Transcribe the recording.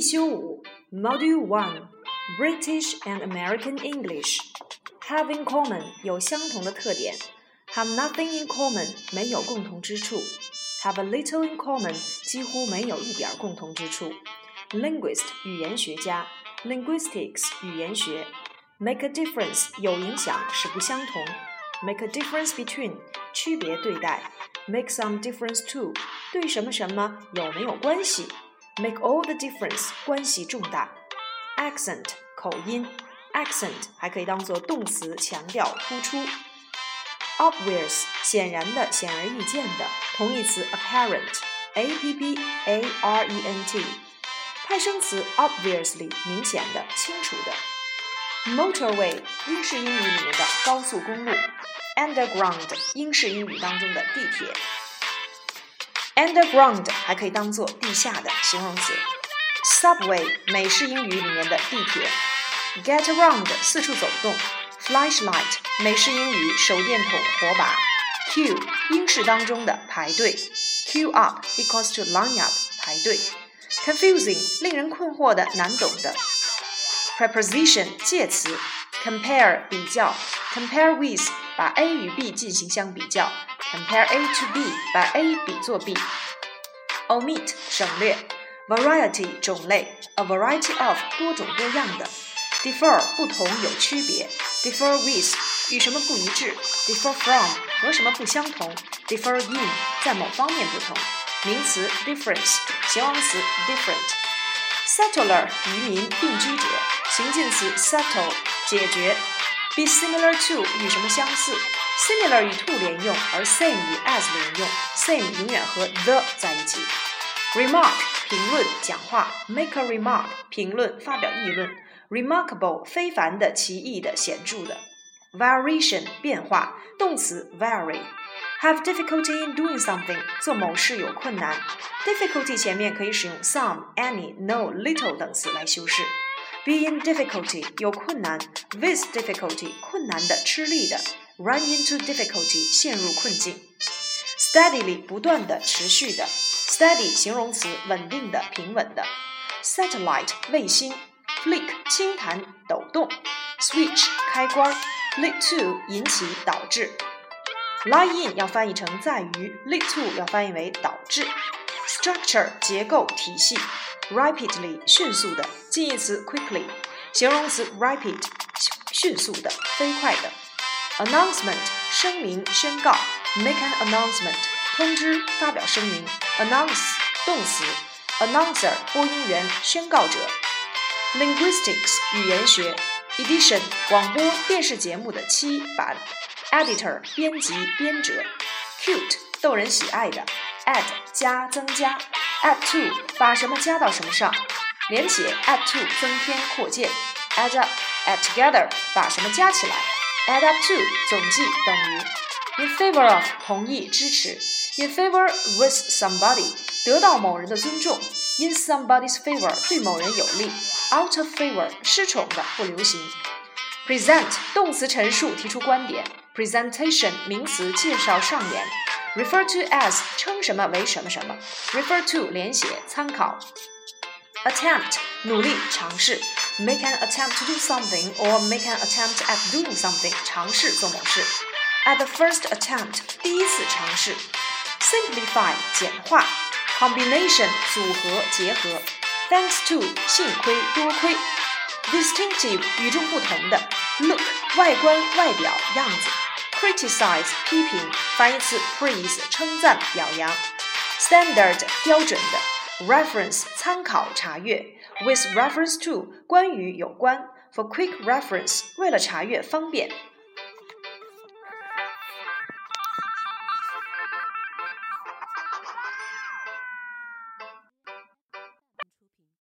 修五，Module One British and American English have in common 有相同的特点，have nothing in common 没有共同之处，have a little in common 几乎没有一点共同之处。Linguist 语言学家，linguistics 语言学，make a difference 有影响，使不相同，make a difference between 区别对待，make some difference too 对什么什么有没有关系 ？make all the difference 关系重大。accent 口音，accent 还可以当做动词，强调突出。obvious 显然的，显而易见的，同义词 apparent，a p p a r e n t。派生词 obviously 明显的、清楚的。motorway 英式英语里面的高速公路，underground 英式英语当中的地铁。 underground 还可以当做地下的形容词。subway 美式英语里面的地铁。get around 四处走动。flashlight 美式英语手电筒、火把。queue 英式当中的排队。queue up equals to line up 排队。confusing 令人困惑的、难懂的。preposition 介词。compare 比较。compare with 把 A 与 B 进行相比较。compare A to B 把 A 比作 B。omit 省略。variety 种类，a variety of 多种多样的。differ 不同有区别。differ with 与什么不一致。differ from 和什么不相同。differ in 在某方面不同。名词 difference，形容词 different。settler 移民定居者，形近词 settle 解决。Be similar to 与什么相似？similar 与 to 连用，而 same 与 as 连用。same 永远和 the 在一起。remark 评论讲话，make a remark 评论发表议论。remarkable 非凡的、奇异的、显著的。variation 变化，动词 vary。have difficulty in doing something，做某事有困难。difficulty 前面可以使用 some、any、no、little 等词来修饰。Be in difficulty 有困难，with difficulty 困难的、吃力的，run into difficulty 陷入困境。steadily 不断的、持续的，steady 形容词稳定的、平稳的。satellite 卫星，flick 轻弹、抖动，switch 开关，lead to 引起、导致。lie in 要翻译成在于，lead to 要翻译为导致。Structure 结构、体系，rapidly 迅速的，近义词 quickly，形容词 rapid 迅速的、飞快的。announcement 声明、宣告，make an announcement 通知、发表声明。announce 动词，announcer 播音员、宣告者。linguistics 语言学，edition 广播电视节目的七版。editor 编辑编者，cute 逗人喜爱的，add 加增加，add to 把什么加到什么上，连写 add to 增添扩建，add up add together 把什么加起来，add up to 总计等于 in favor of 同意支持，in favor with somebody 得到某人的尊重，in somebody's favor 对某人有利，out of favor 失宠的不流行，present 动词陈述提出观点。presentation 名词介绍上演 ，refer to as 称什么为什么什么，refer to 连写参考，attempt 努力尝试，make an attempt to do something or make an attempt at doing something 尝试做某事，at the first attempt 第一次尝试，simplify 简化，combination 组合结合，thanks to 幸亏多亏，distinctive 与众不同的，look 外观外表样子。 criticize 批评，反义词 praise 称赞表扬，standard 标准的，reference 参考查阅，with reference to 关于有关，for quick reference 为了查阅方便